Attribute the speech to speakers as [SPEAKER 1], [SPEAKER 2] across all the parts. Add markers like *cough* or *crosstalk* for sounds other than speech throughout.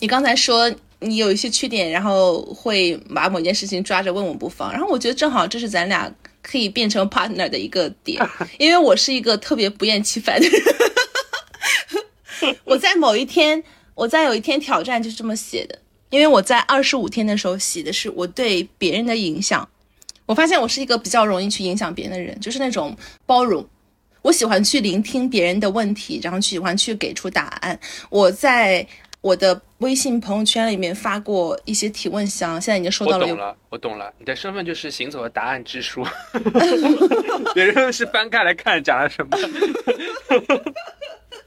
[SPEAKER 1] 你刚才说你有一些缺点，然后会把某件事情抓着问我不放，然后我觉得正好这是咱俩可以变成 partner 的一个点，*laughs* 因为我是一个特别不厌其烦的人。我在某一天，我在有一天挑战就是这么写的，因为我在二十五天的时候写的是我对别人的影响。我发现我是一个比较容易去影响别人的人，就是那种包容。我喜欢去聆听别人的问题，然后喜欢去给出答案。我在我的微信朋友圈里面发过一些提问箱，现在已经收到了。
[SPEAKER 2] 我懂了，我懂了。你的身份就是行走的答案之书，*laughs* 别人是翻开来看讲了什么。*laughs*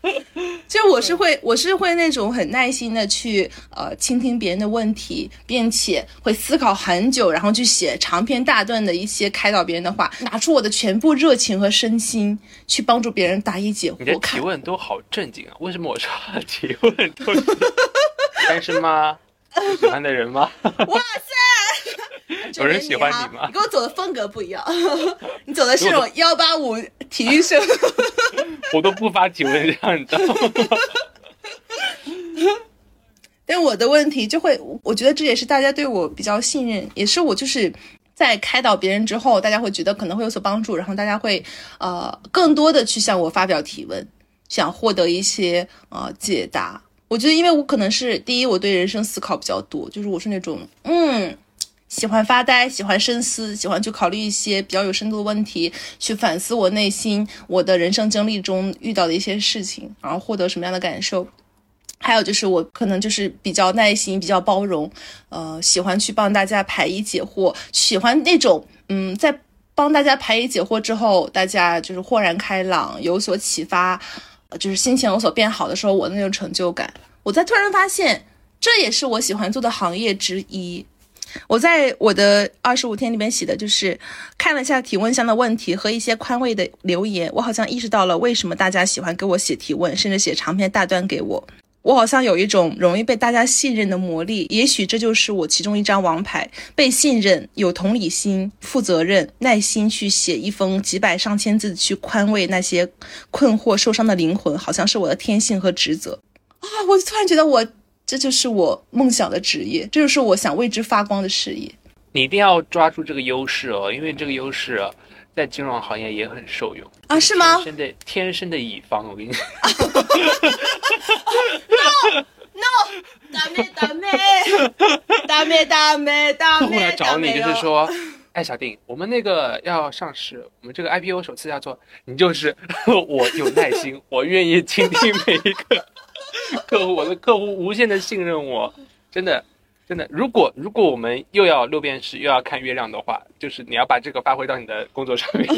[SPEAKER 2] *laughs*
[SPEAKER 1] 就我是会，我是会那种很耐心的去呃倾听别人的问题，并且会思考很久，然后去写长篇大段的一些开导别人的话，拿出我的全部热情和身心去帮助别人答疑解惑。
[SPEAKER 2] 你的提问都好正经啊，为什么我说提问都是 *laughs* 单身吗？喜欢的人吗？*laughs* 哇
[SPEAKER 1] 塞！*laughs*
[SPEAKER 2] 有人喜欢你吗？
[SPEAKER 1] 你跟我走的风格不一样，*laughs* 你走的是那种幺八五体育生。*laughs*
[SPEAKER 2] 我都不发提问，这样子。
[SPEAKER 1] 但我的问题就会，我觉得这也是大家对我比较信任，也是我就是在开导别人之后，大家会觉得可能会有所帮助，然后大家会呃更多的去向我发表提问，想获得一些呃解答。我觉得，因为我可能是第一，我对人生思考比较多，就是我是那种嗯。喜欢发呆，喜欢深思，喜欢去考虑一些比较有深度的问题，去反思我内心、我的人生经历中遇到的一些事情，然后获得什么样的感受。还有就是我可能就是比较耐心、比较包容，呃，喜欢去帮大家排疑解惑，喜欢那种嗯，在帮大家排疑解惑之后，大家就是豁然开朗、有所启发，就是心情有所变好的时候，我的那种成就感。我在突然发现，这也是我喜欢做的行业之一。我在我的二十五天里面写的就是看了一下提问箱的问题和一些宽慰的留言，我好像意识到了为什么大家喜欢给我写提问，甚至写长篇大段给我。我好像有一种容易被大家信任的魔力，也许这就是我其中一张王牌。被信任、有同理心、负责任、耐心去写一封几百上千字去宽慰那些困惑受伤的灵魂，好像是我的天性和职责啊！我突然觉得我。这就是我梦想的职业，这就是我想为之发光的事业。
[SPEAKER 2] 你一定要抓住这个优势哦，因为这个优势在金融行业也很受用
[SPEAKER 1] 啊？是吗？
[SPEAKER 2] 天生的天生的乙方，我跟你讲。
[SPEAKER 1] No，No，大妹大妹，大妹大妹大妹。客户 *laughs*
[SPEAKER 2] 来找你就是说，哎，小丁，我们那个要上市，我们这个 IPO 首次要做，你就是 *laughs* 我有耐心，我愿意倾听每一个。*laughs* 客户，我的客户无限的信任我，真的，真的。如果如果我们又要六便士，又要看月亮的话，就是你要把这个发挥到你的工作上面。*laughs*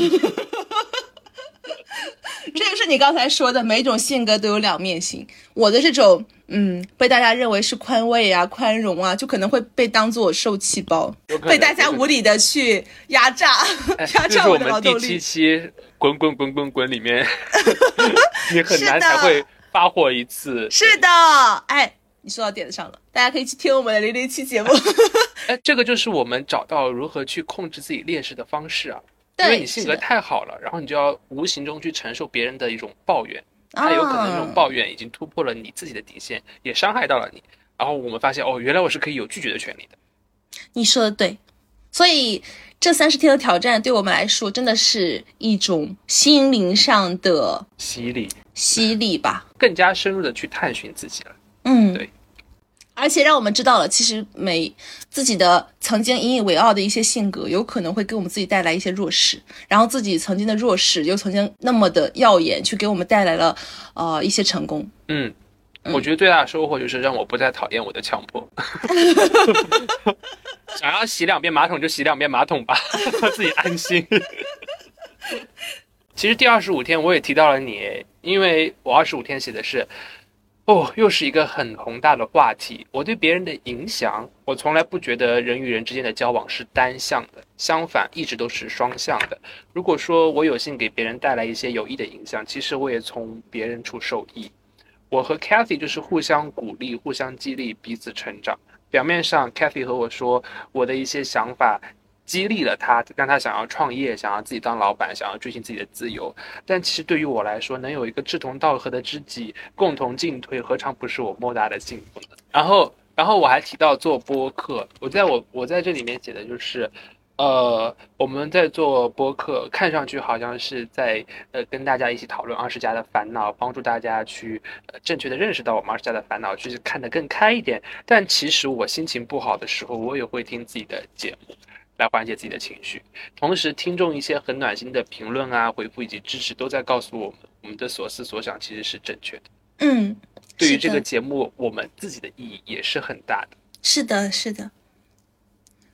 [SPEAKER 1] 这就是你刚才说的，每种性格都有两面性。我的这种，嗯，被大家认为是宽慰啊、宽容啊，就可能会被当做受气包，被大家无理的去压榨，*laughs* 压榨我的劳动力。
[SPEAKER 2] 第七期滚滚滚滚滚里面，你很难才会。发货一次
[SPEAKER 1] 是的，哎，你说到点子上了，大家可以去听我们的零零七节目。*laughs*
[SPEAKER 2] 哎，这个就是我们找到如何去控制自己劣势的方式啊。因为你性格太好了，然后你就要无形中去承受别人的一种抱怨，他有可能这种抱怨已经突破了你自己的底线，也伤害到了你。然后我们发现，哦，原来我是可以有拒绝的权利的。
[SPEAKER 1] 你说的对，所以这三十天的挑战对我们来说，真的是一种心灵上的
[SPEAKER 2] 洗礼。
[SPEAKER 1] 犀利吧，
[SPEAKER 2] 更加深入的去探寻自己了。
[SPEAKER 1] 嗯，
[SPEAKER 2] 对，
[SPEAKER 1] 而且让我们知道了，其实每自己的曾经引以为傲的一些性格，有可能会给我们自己带来一些弱势，然后自己曾经的弱势又曾经那么的耀眼，去给我们带来了呃一些成功。
[SPEAKER 2] 嗯，我觉得最大的收获就是让我不再讨厌我的强迫。*laughs* 想要洗两遍马桶就洗两遍马桶吧，*laughs* 自己安心。其实第二十五天我也提到了你，因为我二十五天写的是，哦，又是一个很宏大的话题。我对别人的影响，我从来不觉得人与人之间的交往是单向的，相反，一直都是双向的。如果说我有幸给别人带来一些有益的影响，其实我也从别人处受益。我和 Kathy 就是互相鼓励、互相激励、彼此成长。表面上，Kathy 和我说我的一些想法。激励了他，让他想要创业，想要自己当老板，想要追寻自己的自由。但其实对于我来说，能有一个志同道合的知己共同进退，何尝不是我莫大的幸福呢？然后，然后我还提到做播客，我在我我在这里面写的就是，呃，我们在做播客，看上去好像是在呃跟大家一起讨论二十家的烦恼，帮助大家去呃正确的认识到我们二十家的烦恼，去看得更开一点。但其实我心情不好的时候，我也会听自己的节目。来缓解自己的情绪，同时听众一些很暖心的评论啊、回复以及支持，都在告诉我们，我们的所思所想其实是正确的。
[SPEAKER 1] 嗯，
[SPEAKER 2] 对于这个节目，我们自己的意义也是很大的。
[SPEAKER 1] 是的，是的。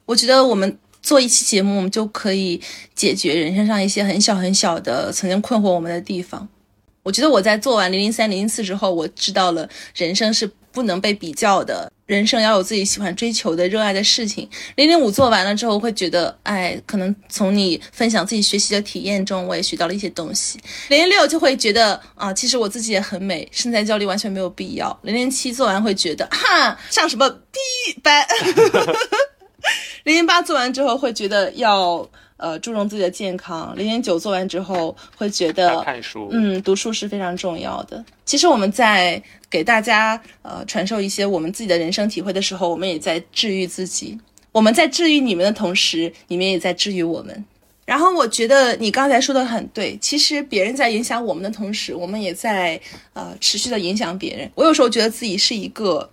[SPEAKER 1] 我觉得我们做一期节目，我们就可以解决人生上一些很小很小的曾经困惑我们的地方。我觉得我在做完零零三、零零四之后，我知道了人生是不能被比较的，人生要有自己喜欢追求的、热爱的事情。零零五做完了之后，会觉得，哎，可能从你分享自己学习的体验中，我也学到了一些东西。零零六就会觉得，啊，其实我自己也很美，身材焦虑完全没有必要。零零七做完会觉得，哈，上什么逼班？*laughs* 零零八做完之后会觉得要呃注重自己的健康，零点九做完之后会觉得
[SPEAKER 2] 看书，
[SPEAKER 1] 嗯，读书是非常重要的。其实我们在给大家呃传授一些我们自己的人生体会的时候，我们也在治愈自己。我们在治愈你们的同时，你们也在治愈我们。然后我觉得你刚才说的很对，其实别人在影响我们的同时，我们也在呃持续的影响别人。我有时候觉得自己是一个，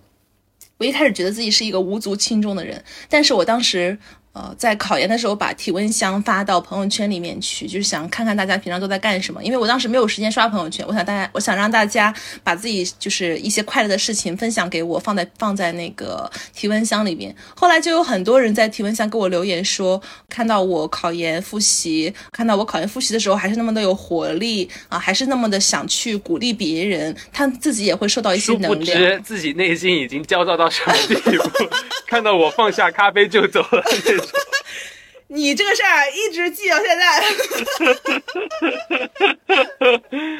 [SPEAKER 1] 我一开始觉得自己是一个无足轻重的人，但是我当时。呃，在考研的时候把体温箱发到朋友圈里面去，就是想看看大家平常都在干什么。因为我当时没有时间刷朋友圈，我想大家，我想让大家把自己就是一些快乐的事情分享给我，放在放在那个体温箱里面。后来就有很多人在体温箱给我留言说，看到我考研复习，看到我考研复习的时候还是那么的有活力啊，还是那么的想去鼓励别人，他自己也会受到一些能量。
[SPEAKER 2] 知自己内心已经焦躁到什么地步，*laughs* 看到我放下咖啡就走了。*laughs*
[SPEAKER 1] 你这个事儿一直记到现在。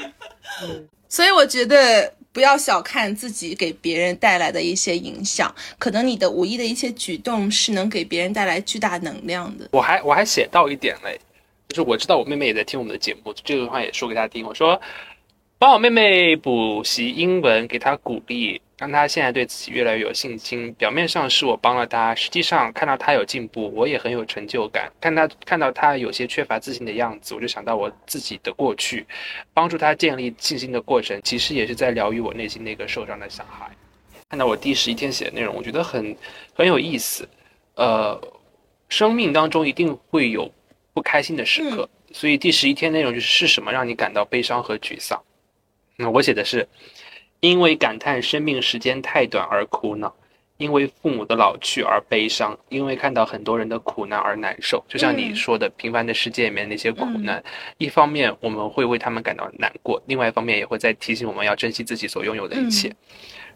[SPEAKER 1] *laughs* 所以我觉得不要小看自己给别人带来的一些影响，可能你的无意的一些举动是能给别人带来巨大能量的。
[SPEAKER 2] 我还我还写到一点嘞，就是我知道我妹妹也在听我们的节目，这个话也说给她听。我说，帮我妹妹补习英文，给她鼓励，让她现在对自己越来越有信心。表面上是我帮了她，实际上看到她有进步，我也很有成就感。看她看到她有些缺乏自信的样子，我就想到我自己的过去，帮助她建立信心的过程，其实也是在疗愈我内心那个受伤的小孩。看到我第十一天写的内容，我觉得很很有意思。呃，生命当中一定会有不开心的时刻，所以第十一天内容就是是什么让你感到悲伤和沮丧？那我写的是，因为感叹生命时间太短而苦恼，因为父母的老去而悲伤，因为看到很多人的苦难而难受。就像你说的，平凡的世界里面那些苦难，一方面我们会为他们感到难过，另外一方面也会在提醒我们要珍惜自己所拥有的一切。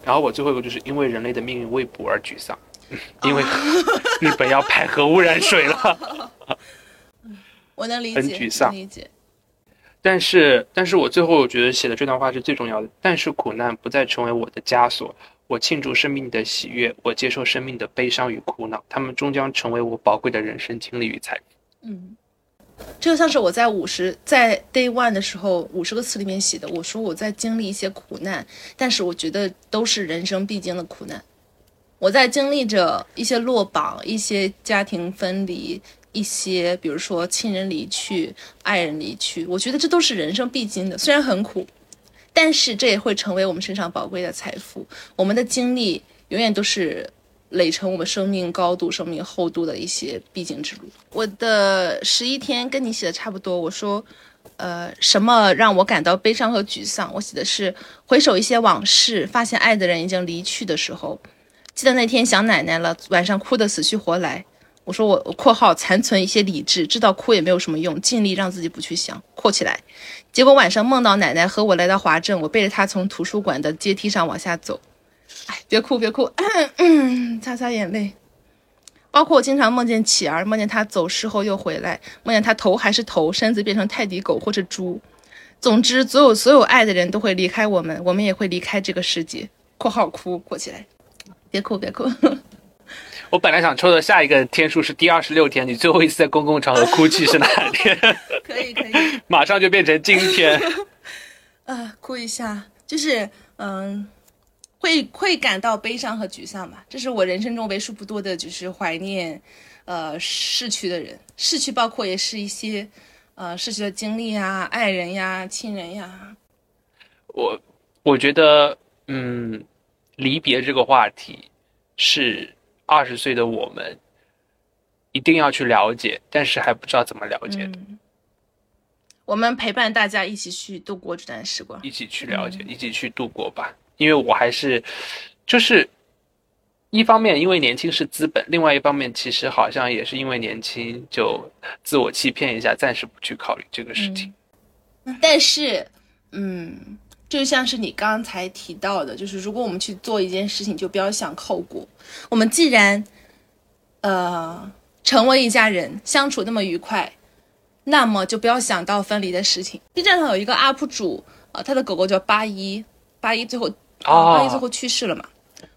[SPEAKER 2] 然后我最后一个就是因为人类的命运未卜而沮丧，因为 *laughs* 日本要排核污染水了。*laughs*
[SPEAKER 1] 我能理解，
[SPEAKER 2] 很沮丧
[SPEAKER 1] 能理解。
[SPEAKER 2] 但是，但是我最后我觉得写的这段话是最重要的。但是苦难不再成为我的枷锁，我庆祝生命的喜悦，我接受生命的悲伤与苦恼，他们终将成为我宝贵的人生经历与财富。
[SPEAKER 1] 嗯，这就像是我在五十在 day one 的时候五十个词里面写的，我说我在经历一些苦难，但是我觉得都是人生必经的苦难。我在经历着一些落榜、一些家庭分离、一些比如说亲人离去、爱人离去，我觉得这都是人生必经的，虽然很苦，但是这也会成为我们身上宝贵的财富。我们的经历永远都是累成我们生命高度、生命厚度的一些必经之路。我的十一天跟你写的差不多，我说。呃，什么让我感到悲伤和沮丧？我写的是回首一些往事，发现爱的人已经离去的时候。记得那天想奶奶了，晚上哭得死去活来。我说我（括号残存一些理智，知道哭也没有什么用，尽力让自己不去想）。括起来，结果晚上梦到奶奶和我来到华镇，我背着她从图书馆的阶梯上往下走。哎，别哭，别哭，*clears throat* 擦擦眼泪。包括我经常梦见启儿，梦见他走失后又回来，梦见他头还是头，身子变成泰迪狗或者猪。总之，所有所有爱的人都会离开我们，我们也会离开这个世界。（括号哭括起来，别哭别哭。
[SPEAKER 2] 我本来想抽的下一个天数是第二十六天，你最后一次在公共场合哭泣是哪天？
[SPEAKER 1] 可 *laughs* 以可以，*laughs*
[SPEAKER 2] 马上就变成今天。*laughs*
[SPEAKER 1] 啊，哭一下，就是嗯，会会感到悲伤和沮丧吧。这是我人生中为数不多的，就是怀念，呃，逝去的人。逝去包括也是一些，呃，逝去的经历呀、爱人呀、亲人呀。
[SPEAKER 2] 我我觉得，嗯，离别这个话题是二十岁的我们一定要去了解，但是还不知道怎么了解的。
[SPEAKER 1] 嗯，我们陪伴大家一起去度过这段时光。
[SPEAKER 2] 一起去了解，一起去度过吧。因为我还是，就是一方面因为年轻是资本，另外一方面其实好像也是因为年轻就自我欺骗一下，暂时不去考虑这个事情。
[SPEAKER 1] 但是，嗯，就像是你刚才提到的，就是如果我们去做一件事情，就不要想后果。我们既然，呃，成为一家人，相处那么愉快，那么就不要想到分离的事情。B 站上有一个 UP 主，呃，他的狗狗叫八一，八一最后，
[SPEAKER 2] 哦
[SPEAKER 1] 八一最后去世了嘛。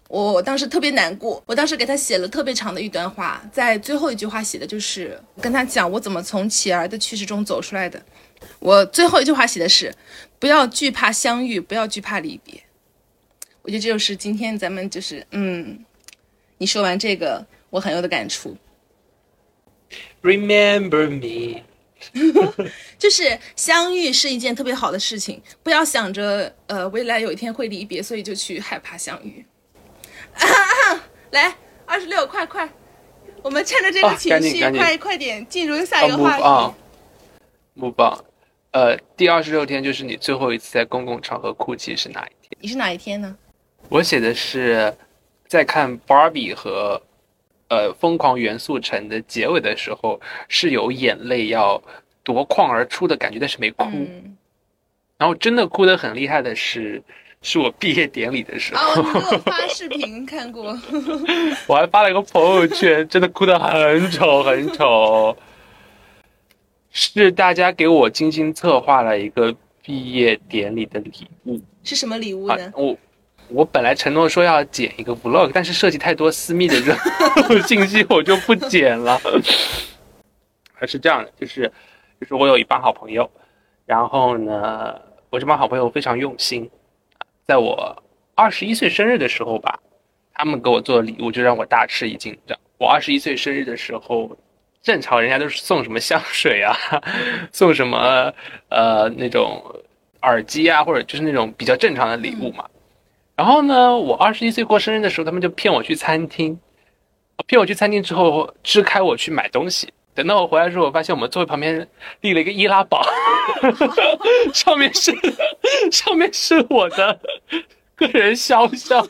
[SPEAKER 1] 我我当时特别难过，我当时给他写了特别长的一段话，在最后一句话写的就是跟他讲我怎么从乞儿的去世中走出来的。我最后一句话写的是：不要惧怕相遇，不要惧怕离别。我觉得这就是今天咱们就是嗯，你说完这个，我很有的感触
[SPEAKER 2] ，Remember me，*laughs* *laughs*
[SPEAKER 1] 就是相遇是一件特别好的事情，不要想着呃未来有一天会离别，所以就去害怕相遇。*laughs* 来，二十六，快快，我们趁着这个
[SPEAKER 2] 啊
[SPEAKER 1] 情绪，快快点进入下
[SPEAKER 2] 啊
[SPEAKER 1] 一个话
[SPEAKER 2] ，move on
[SPEAKER 1] 题。
[SPEAKER 2] move on。呃，第二十六天就是你最后一次在公共场合哭泣是哪一天？
[SPEAKER 1] 你是哪一天呢？
[SPEAKER 2] 我写的是在看 Barbie 和呃疯狂元素城的结尾的时候，是有眼泪要夺眶而出的感觉，但是没哭。
[SPEAKER 1] 嗯，
[SPEAKER 2] 然后真的哭得很厉害的是，是我毕业典礼的时候，
[SPEAKER 1] 哦，你给我 *laughs* 发视频看过。
[SPEAKER 2] 我还发了一个朋友圈，真的哭得很丑很丑。是大家给我精心策划了一个毕业典礼的礼物
[SPEAKER 1] 是什么礼物
[SPEAKER 2] 啊
[SPEAKER 1] 呢？！
[SPEAKER 2] 我我本来承诺说要剪一个 vlog，但是涉及太多私密的任务 *laughs* 信息，我就不剪了。*laughs* 还是这样的，就是就是我有一帮好朋友，然后呢，我这帮好朋友非常用心，在我二十一岁生日的时候吧，他们给我做的礼物就让我大吃一惊。这样，我二十一岁生日的时候，正常人家都是送什么香水啊，送什么呃那种耳机啊，或者就是那种比较正常的礼物嘛。然后呢，我二十一岁过生日的时候，他们就骗我去餐厅，骗我去餐厅之后支开我去买东西。等到我回来之后，我发现我们座位旁边立了一个易拉宝，*laughs* 上面是上面是我的个人肖像，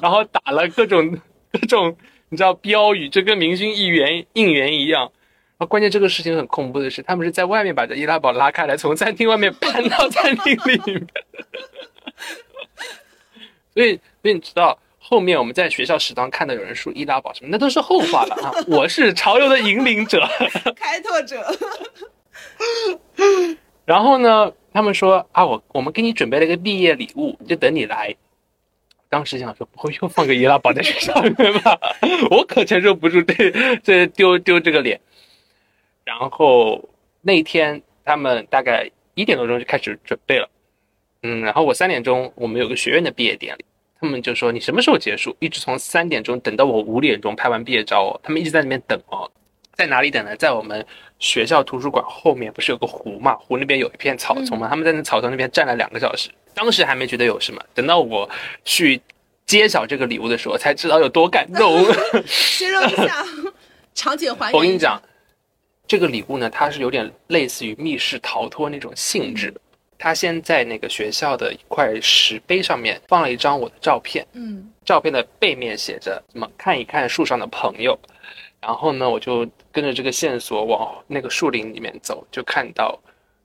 [SPEAKER 2] 然后打了各种各种你知道标语，就跟明星应援应援一样。啊关键这个事情很恐怖的是，他们是在外面把这易拉宝拉开来，从餐厅外面搬到餐厅里面。所以，所以你知道，后面我们在学校食堂看到有人说易拉宝什么，那都是后话了啊！我是潮流的引领者。*laughs*
[SPEAKER 1] 开拓者。
[SPEAKER 2] 然后呢，他们说啊，我我们给你准备了一个毕业礼物，就等你来。当时想说，不会又放个易拉宝在学校里面吧？我可承受不住这这丢丢这个脸。然后那天他们大概一点多钟就开始准备了，嗯，然后我三点钟我们有个学院的毕业典礼，他们就说你什么时候结束？一直从三点钟等到我五点钟拍完毕业照哦，他们一直在那边等哦，在哪里等呢？在我们学校图书馆后面不是有个湖嘛？湖那边有一片草丛嘛？他们在那草丛那边站了两个小时，当时还没觉得有什么，等到我去揭晓这个礼物的时候，才知道有多感动。*laughs*
[SPEAKER 1] 形容一下 *laughs* 场景还原。
[SPEAKER 2] 我跟你讲，，这个礼物呢，它是有点类似于密室逃脱那种性质。他先在那个学校的一块石碑上面放了一张我的照片，
[SPEAKER 1] 嗯
[SPEAKER 2] 照片的背面写着什么“看一看树上的朋友”，然后呢，我就跟着这个线索往那个树林里面走，就看到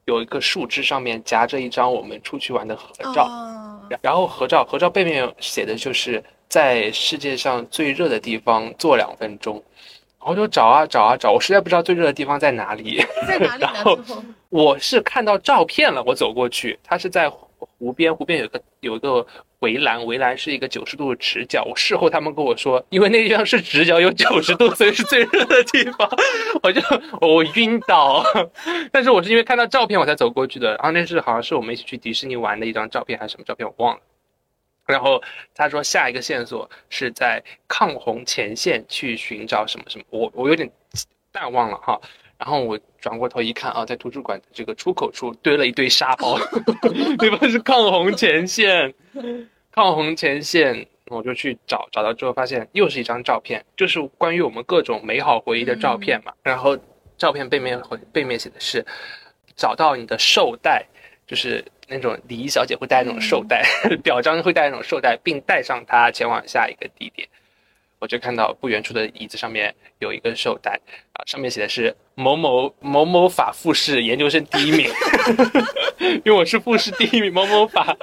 [SPEAKER 2] 有一个树枝上面夹着一张我们出去玩的合照，
[SPEAKER 1] 哦，
[SPEAKER 2] 然后合照合照背面写的就是在世界上最热的地方坐两分钟，然后就找啊找啊找，我实在不知道最热的地方在哪里。
[SPEAKER 1] 在哪里？*laughs*
[SPEAKER 2] 然后我是看到照片了，我走过去，它是在湖边，湖边有个有一个围栏，围栏是一个九十度的直角。我事后他们跟我说，因为那地方是直角，有九十度，所以是最热的地方。*laughs* 我就我晕倒，但是我是因为看到照片我才走过去的。然后那是好像是我们一起去迪士尼玩的一张照片还是什么照片，我忘了。然后他说下一个线索是在抗洪前线去寻找什么什么，我我有点淡忘了哈。然后我转过头一看啊，在图书馆这个出口处堆了一堆沙包，*laughs* 对方？是抗洪前线，抗洪前线，我就去找，找到之后发现又是一张照片，就是关于我们各种美好回忆的照片嘛。然后照片背面背面写的是找到你的绶带，就是那种礼仪小姐会带那种绶带，*laughs* 表彰会带那种绶带，并带上它前往下一个地点。我就看到不远处的椅子上面有一个绶带啊，上面写的是某某某某法复试研究生第一名，*laughs* 因为我是复试第一名，某某法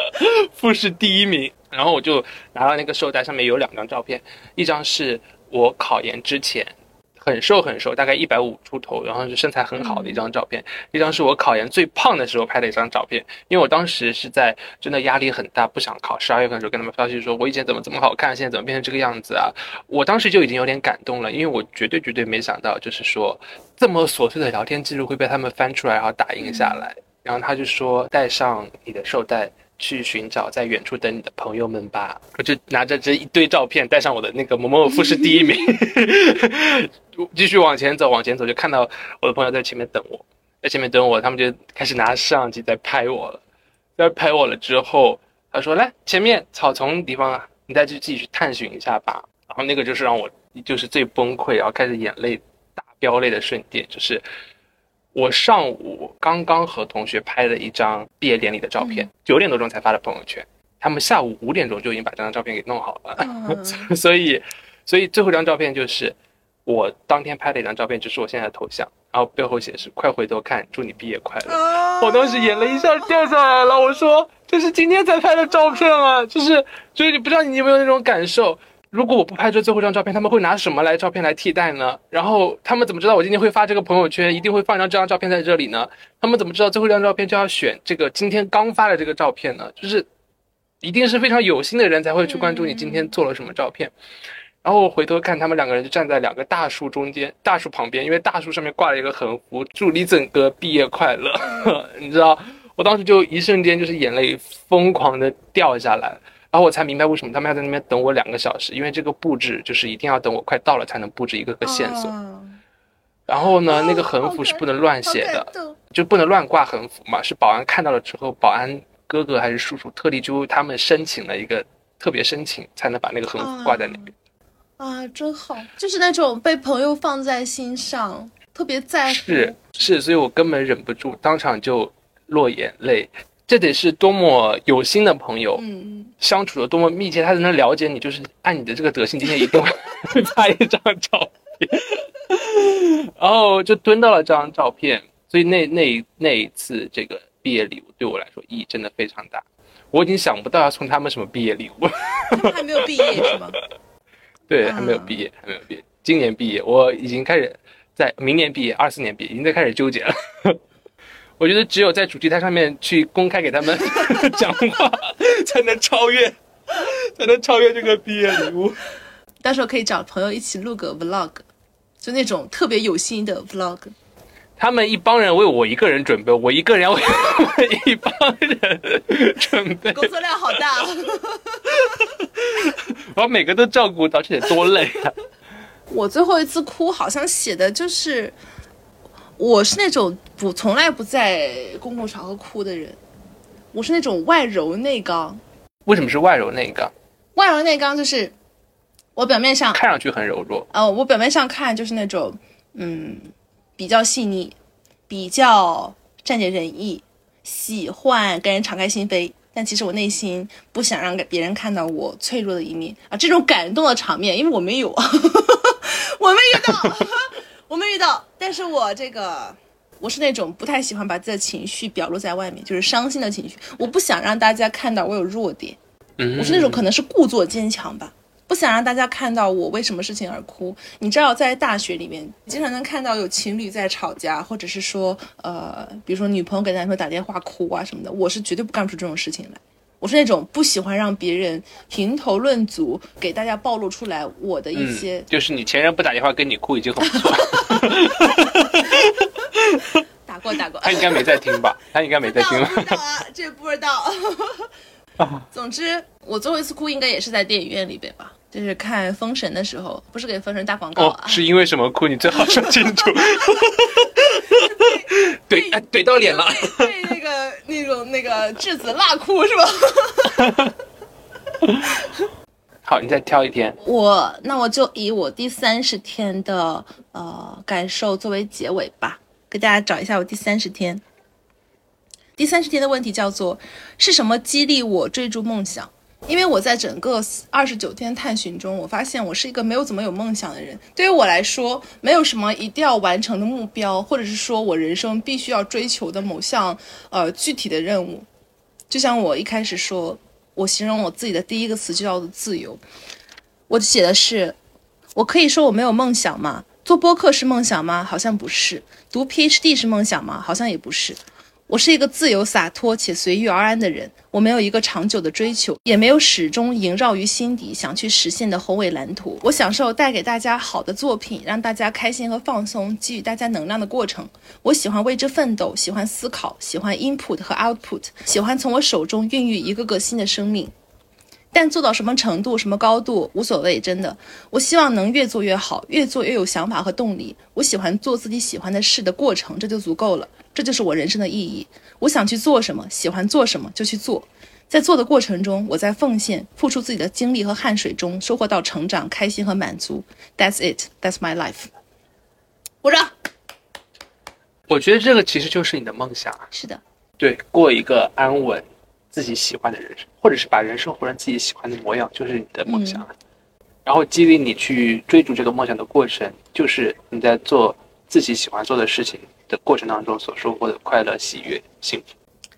[SPEAKER 2] 复试第一名。然后我就拿到那个绶带，上面有两张照片，一张是我考研之前。很瘦很瘦，大概一百五出头，然后是身材很好的一张照片。一张是我考研最胖的时候拍的一张照片，因为我当时是在真的压力很大，不想考。十二月份的时候跟他们发消息说，我以前怎么这么好看，现在怎么变成这个样子啊？我当时就已经有点感动了，因为我绝对绝对没想到，就是说这么琐碎的聊天记录会被他们翻出来，然后打印下来。然后他就说，带上你的绶带。去寻找在远处等你的朋友们吧。我就拿着这一堆照片，带上我的那个某某复试第一名，继续往前走，往前走就看到我的朋友在前面等我，在前面等我，他们就开始拿摄像机在拍我了。在拍我了之后，他说：“来前面草丛地方啊，你再去自己去探寻一下吧。”然后那个就是让我就是最崩溃，然后开始眼泪大飙泪的瞬间，就是。我上午刚刚和同学拍了一张毕业典礼的照片，九点多钟才发的朋友圈。他们下午五点钟就已经把这张照片给弄好了，*laughs* 所以，所以最后一张照片就是我当天拍的一张照片，就是我现在的头像，然后背后写是“快回头看，祝你毕业快乐”。我当时眼泪一下掉下来了，我说这是今天才拍的照片啊，就是，所以你不知道你有没有那种感受。如果我不拍这最后一张照片，他们会拿什么来照片来替代呢？然后他们怎么知道我今天会发这个朋友圈，一定会放一张这张照片在这里呢？他们怎么知道最后一张照片就要选这个今天刚发的这个照片呢？就是一定是非常有心的人才会去关注你今天做了什么照片。然后我回头看，他们两个人就站在两个大树中间，大树旁边，因为大树上面挂了一个横幅，祝李整哥毕业快乐。*laughs* 你知道，我当时就一瞬间就是眼泪疯狂的掉下来。然后我才明白为什么他们要在那边等我两个小时，因为这个布置就是一定要等我快到了才能布置一个个线索。然后呢，那个横幅是不能乱写的，就不能乱挂横幅嘛。是保安看到了之后，保安哥哥还是叔叔特地就他们申请了一个特别申请，才能把那个横幅挂在那边。
[SPEAKER 1] 啊，真好，就是那种被朋友放在心上，特别在乎。
[SPEAKER 2] 是是，所以我根本忍不住，当场就落眼泪。这得是多么有心的朋友，嗯，相处的多么密切，他才能了解你。就是按你的这个德性，今天一定会 *laughs* 拍一张照片，然后就蹲到了这张照片。所以那那那一次这个毕业礼物对我来说意义真的非常大。我已经想不到要送他们什么毕业礼物，他
[SPEAKER 1] 还没有毕业是吗？*laughs*
[SPEAKER 2] 对，还没有毕业，还没有毕业。今年毕业，我已经开始在明年毕业，二四年毕业，已经在开始纠结了。我觉得只有在主题台上面去公开给他们 *laughs* 讲话，才能超越，*laughs* 才能超越这个毕业礼物。
[SPEAKER 1] 到时候可以找朋友一起录个 vlog，就那种特别有心的 vlog。
[SPEAKER 2] 他们一帮人为我一个人准备，我一个人为 *laughs* 一帮人准备，
[SPEAKER 1] 工作量好大。
[SPEAKER 2] 我每个都照顾到，这得多累啊！
[SPEAKER 1] 我最后一次哭，好像写的就是。我是那种不从来不在公共场合哭的人，我是那种外柔内刚。
[SPEAKER 2] 为什么是外柔内刚？
[SPEAKER 1] 外柔内刚就是我表面上
[SPEAKER 2] 看上去很柔弱。
[SPEAKER 1] 呃，我表面上看就是那种嗯比较细腻，比较善解人意，喜欢跟人敞开心扉。但其实我内心不想让给别人看到我脆弱的一面啊。这种感动的场面，因为我没有，*laughs* 我没遇到。*laughs* 我没遇到，但是我这个，我是那种不太喜欢把自己的情绪表露在外面，就是伤心的情绪，我不想让大家看到我有弱点。嗯，我是那种可能是故作坚强吧，不想让大家看到我为什么事情而哭。你知道，在大学里面，经常能看到有情侣在吵架，或者是说，呃，比如说女朋友给男朋友打电话哭啊什么的，我是绝对不干出这种事情来。我是那种不喜欢让别人评头论足，给大家暴露出来我的一些。
[SPEAKER 2] 就是你前任不打电话跟你哭已经很不错。*laughs*
[SPEAKER 1] 打过打过。
[SPEAKER 2] 他应该没在听吧？*laughs* 他应该没在听。
[SPEAKER 1] 不知道啊，这不知道。*laughs* 总之，我最后一次哭应该也是在电影院里边吧，就是看《封神》的时候，不是给《封神》打广告
[SPEAKER 2] 哦
[SPEAKER 1] 啊，，
[SPEAKER 2] 是因为什么哭？你最好说清楚。*laughs* 对，哎，怼到脸了。
[SPEAKER 1] 被那个那种那个质子辣哭是吧？*laughs*
[SPEAKER 2] 好，你再挑一天。
[SPEAKER 1] 我那我就以我第三十天的呃感受作为结尾吧，给大家找一下我第三十天。第三十天的问题叫做是什么激励我追逐梦想？因为我在整个二十九天探寻中，我发现我是一个没有怎么有梦想的人。对于我来说，没有什么一定要完成的目标，或者是说我人生必须要追求的某项呃具体的任务。就像我一开始说，我形容我自己的第一个词就叫做自由。我写的是，我可以说我没有梦想吗？做播客是梦想吗？好像不是。读 PhD 是梦想吗？好像也不是。我是一个自由洒脱且随遇而安的人，我没有一个长久的追求，也没有始终萦绕于心底想去实现的宏伟蓝图。我享受带给大家好的作品，让大家开心和放松，给予大家能量的过程。我喜欢为之奋斗，喜欢思考，喜欢 input 和 output，喜欢从我手中孕育一个个新的生命。但做到什么程度、什么高度无所谓，真的。我希望能越做越好，越做越有想法和动力。我喜欢做自己喜欢的事的过程，这就足够了。这就是我人生的意义。我想去做什么，喜欢做什么就去做。在做的过程中，我在奉献、付出自己的精力和汗水中，收获到成长、开心和满足。That's it. That's my life. 鼓掌。
[SPEAKER 2] 我觉得这个其实就是你的梦想啊。
[SPEAKER 1] 是的，
[SPEAKER 2] 对，过一个安稳、自己喜欢的人生，或者是把人生活成自己喜欢的模样，就是你的梦想啊。然后激励你去追逐这个梦想的过程，就是你在做自己喜欢做的事情的过程当中所收获的快乐、喜悦、幸福。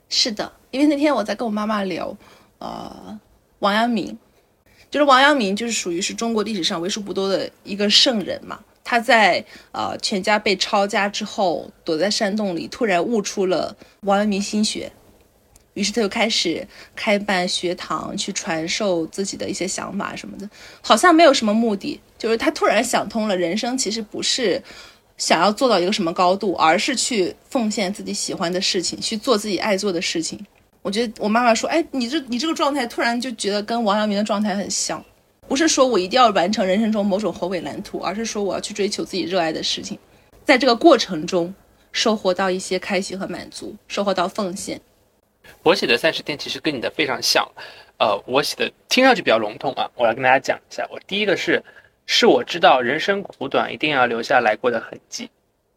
[SPEAKER 1] 是的，因为那天我在跟我妈妈聊，呃，王阳明，就是王阳明，就是属于是中国历史上为数不多的一个圣人嘛。他在呃全家被抄家之后，躲在山洞里，突然悟出了王阳明心学，于是他就开始开办学堂，去传授自己的一些想法什么的，好像没有什么目的，就是他突然想通了，人生其实不是想要做到一个什么高度，而是去奉献自己喜欢的事情，去做自己爱做的事情。我觉得我妈妈说，哎，你这你这个状态突然就觉得跟王阳明的状态很像，不是说我一定要完成人生中某种宏伟蓝图，而是说我要去追求自己热爱的事情，在这个过程中收获到一些开心和满足，收获到奉献。
[SPEAKER 2] 我写的三十天其实跟你的非常像，呃，我写的听上去比较笼统啊，我来跟大家讲一下。我第一个是，是我知道人生苦短，一定要留下来过的痕迹；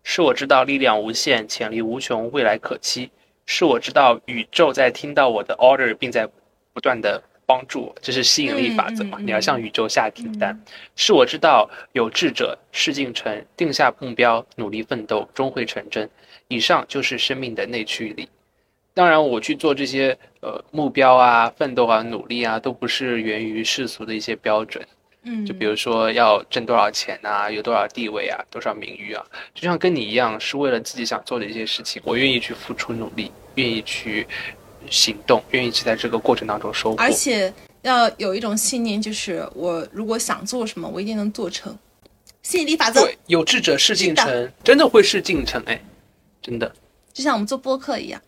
[SPEAKER 2] 是我知道力量无限，潜力无穷，未来可期；是我知道宇宙在听到我的 order，并在不断的帮助我，这是吸引力法则嘛？你要向宇宙下订单。是我知道有志者事竟成，定下目标，努力奋斗，终会成真。以上就是生命的内驱力。当然，我去做这些呃目标啊、奋斗啊、努力啊，都不是源于世俗的一些标准。
[SPEAKER 1] 嗯
[SPEAKER 2] 就比如说要挣多少钱啊，有多少地位啊，多少名誉啊，就像跟你一样，是为了自己想做的一些事情，我愿意去付出努力，愿意去行动，愿意去在这个过程当中收获。
[SPEAKER 1] 而且要有一种信念，就是我如果想做什么，我一定能做成。吸引力法则，
[SPEAKER 2] 对，有志者事竟成，真的会事竟成，哎，真的。
[SPEAKER 1] 就像我们做播客一样。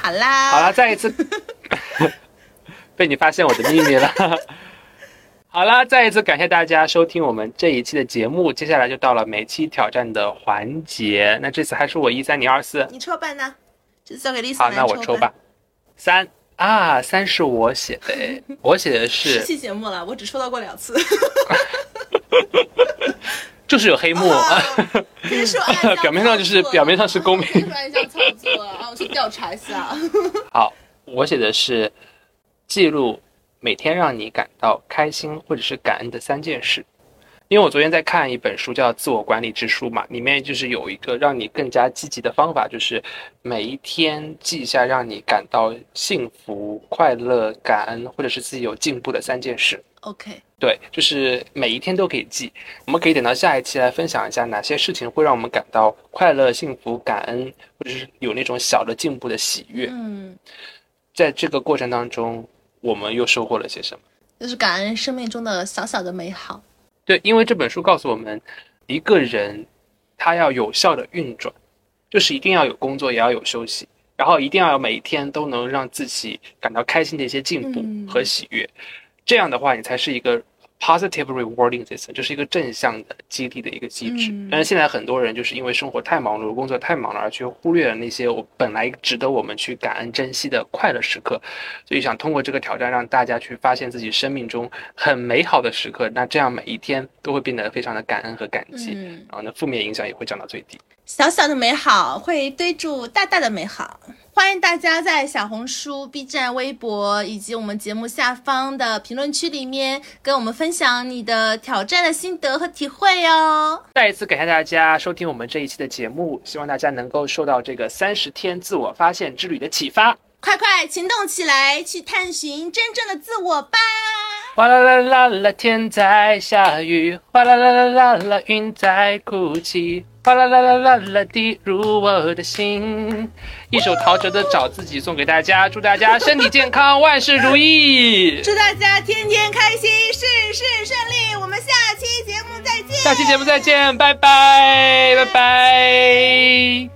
[SPEAKER 1] 好啦，
[SPEAKER 2] 好了，再一次 *laughs* 被你发现我的秘密了。好啦，再一次感谢大家收听我们这一期的节目，接下来就到了每期挑战的环节。那这次还是我一三，你二四。
[SPEAKER 1] 你抽半呢？这次交给 Lisa
[SPEAKER 2] 好，那我抽吧。。三啊，三是我写的，哎，*laughs* 我写的
[SPEAKER 1] 十
[SPEAKER 2] 是
[SPEAKER 1] 期节目了，我只抽到过两次。
[SPEAKER 2] 就是有黑幕。*laughs* 表面上就是表面上是公平
[SPEAKER 1] 这是暗箱操作啊！我去调查一下。*laughs*
[SPEAKER 2] 好，我写的是记录每天让你感到开心或者是感恩的三件事。因为我昨天在看一本书叫《自我管理之书》嘛，里面就是有一个让你更加积极的方法，就是每一天记下让你感到幸福、快乐、感恩或者是自己有进步的三件事。
[SPEAKER 1] OK，
[SPEAKER 2] 对，就是每一天都可以记。我们可以等到下一期来分享一下哪些事情会让我们感到快乐、幸福、感恩，或者是有那种小的进步的喜悦。
[SPEAKER 1] 嗯，
[SPEAKER 2] 在这个过程当中，我们又收获了些什么？
[SPEAKER 1] 就是感恩生命中的小小的美好。
[SPEAKER 2] 对，因为这本书告诉我们，一个人他要有效的运转，就是一定要有工作，也要有休息。然后一定要每一天都能让自己感到开心的一些进步
[SPEAKER 1] 嗯
[SPEAKER 2] 和喜悦，这样的话，你才是一个 positive rewarding system，这是一个正向的激励的一个机制。
[SPEAKER 1] 嗯
[SPEAKER 2] 但是现在很多人就是因为生活太忙碌，工作太忙了，而去忽略了那些我本来值得我们去感恩珍惜的快乐时刻。所以想通过这个挑战，让大家去发现自己生命中很美好的时刻，那这样每一天都会变得非常的感恩和感激，
[SPEAKER 1] 嗯，
[SPEAKER 2] 然后呢，负面影响也会降到最低。
[SPEAKER 1] 小小的美好会堆住大大的美好。欢迎大家在小红书、B 站、微博以及我们节目下方的评论区里面跟我们分享你的挑战的心得和体会哦。
[SPEAKER 2] 再一次感谢大家收听我们这一期的节目，希望大家能够受到这个三十天自我发现之旅的启发。
[SPEAKER 1] 快快行动起来，去探寻真正的自我吧！
[SPEAKER 2] 哗啦啦啦啦，天在下雨；哗啦啦啦啦啦，云在哭泣；哗啦啦啦啦啦，滴入我的心。一首陶喆的《找自己》送给大家，祝大家身体健康，万事如意。
[SPEAKER 1] 祝大家天天开心，事事顺利。我们下期节目再见。
[SPEAKER 2] 下期节目再见，拜拜，拜拜。